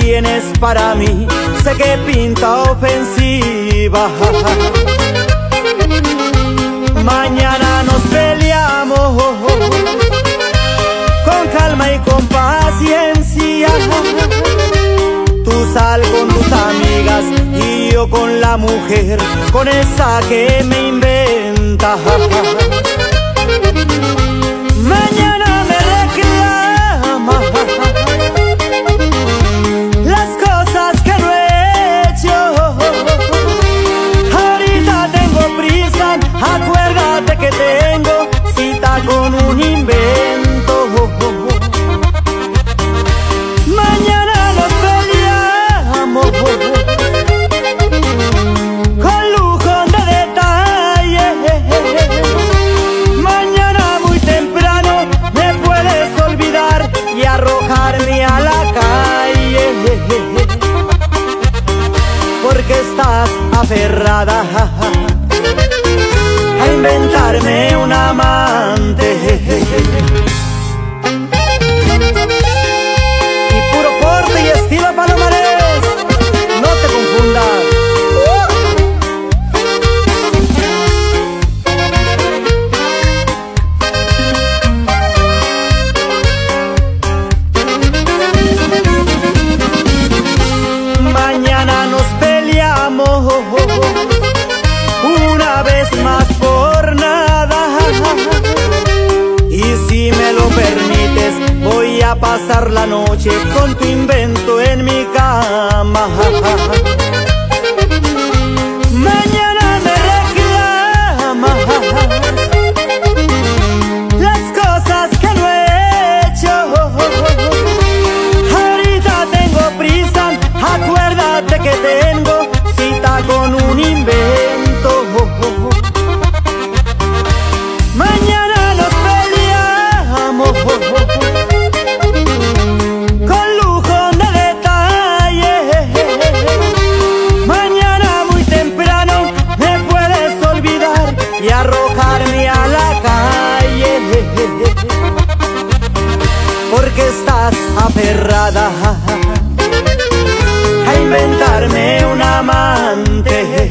tienes para mí, sé que pinta ofensiva. Mañana nos peleamos con calma y con paciencia. Tú sal con tus amigas y yo con la mujer, con esa que me inventa. Estás aferrada a inventarme un amante. A pasar la noche con tu invento en mi cama. inventarme un amante.